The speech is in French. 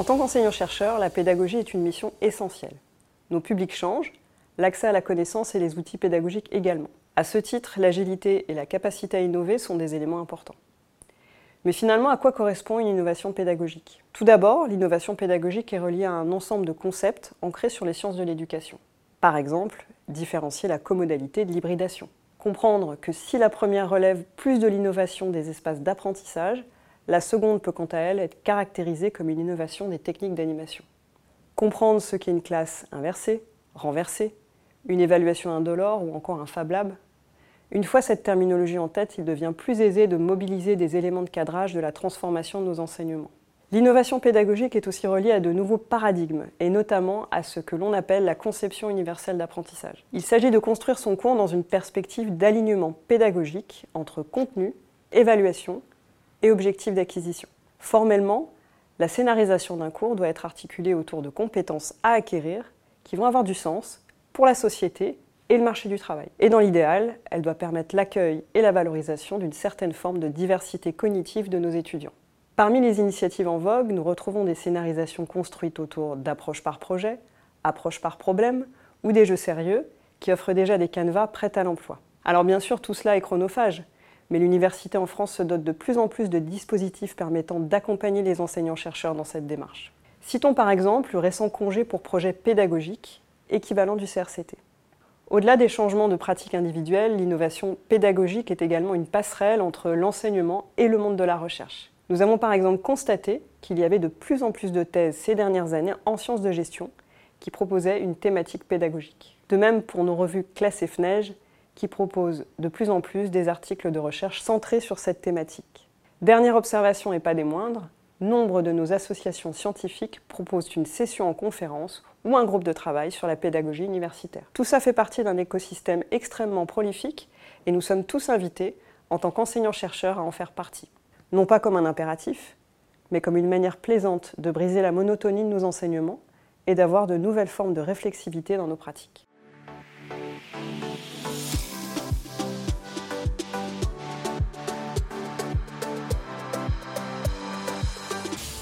En tant qu'enseignant-chercheur, la pédagogie est une mission essentielle. Nos publics changent, l'accès à la connaissance et les outils pédagogiques également. À ce titre, l'agilité et la capacité à innover sont des éléments importants. Mais finalement, à quoi correspond une innovation pédagogique? Tout d'abord, l'innovation pédagogique est reliée à un ensemble de concepts ancrés sur les sciences de l'éducation. Par exemple, différencier la commodalité de l'hybridation. Comprendre que si la première relève plus de l'innovation des espaces d'apprentissage, la seconde peut quant à elle être caractérisée comme une innovation des techniques d'animation. Comprendre ce qu'est une classe inversée, renversée, une évaluation indolore ou encore un Fab Lab. Une fois cette terminologie en tête, il devient plus aisé de mobiliser des éléments de cadrage de la transformation de nos enseignements. L'innovation pédagogique est aussi reliée à de nouveaux paradigmes, et notamment à ce que l'on appelle la conception universelle d'apprentissage. Il s'agit de construire son cours dans une perspective d'alignement pédagogique entre contenu, évaluation et objectif d'acquisition. Formellement, la scénarisation d'un cours doit être articulée autour de compétences à acquérir qui vont avoir du sens pour la société et le marché du travail. Et dans l'idéal, elle doit permettre l'accueil et la valorisation d'une certaine forme de diversité cognitive de nos étudiants. Parmi les initiatives en vogue, nous retrouvons des scénarisations construites autour d'approches par projet, approches par problème ou des jeux sérieux qui offrent déjà des canevas prêts à l'emploi. Alors bien sûr, tout cela est chronophage, mais l'université en France se dote de plus en plus de dispositifs permettant d'accompagner les enseignants-chercheurs dans cette démarche. Citons par exemple le récent congé pour projet pédagogique, équivalent du CRCT. Au-delà des changements de pratiques individuelles, l'innovation pédagogique est également une passerelle entre l'enseignement et le monde de la recherche. Nous avons par exemple constaté qu'il y avait de plus en plus de thèses ces dernières années en sciences de gestion qui proposaient une thématique pédagogique. De même pour nos revues Classe et FNEJ qui proposent de plus en plus des articles de recherche centrés sur cette thématique. Dernière observation et pas des moindres, nombre de nos associations scientifiques proposent une session en conférence ou un groupe de travail sur la pédagogie universitaire. Tout ça fait partie d'un écosystème extrêmement prolifique et nous sommes tous invités, en tant qu'enseignants-chercheurs, à en faire partie. Non pas comme un impératif, mais comme une manière plaisante de briser la monotonie de nos enseignements et d'avoir de nouvelles formes de réflexivité dans nos pratiques.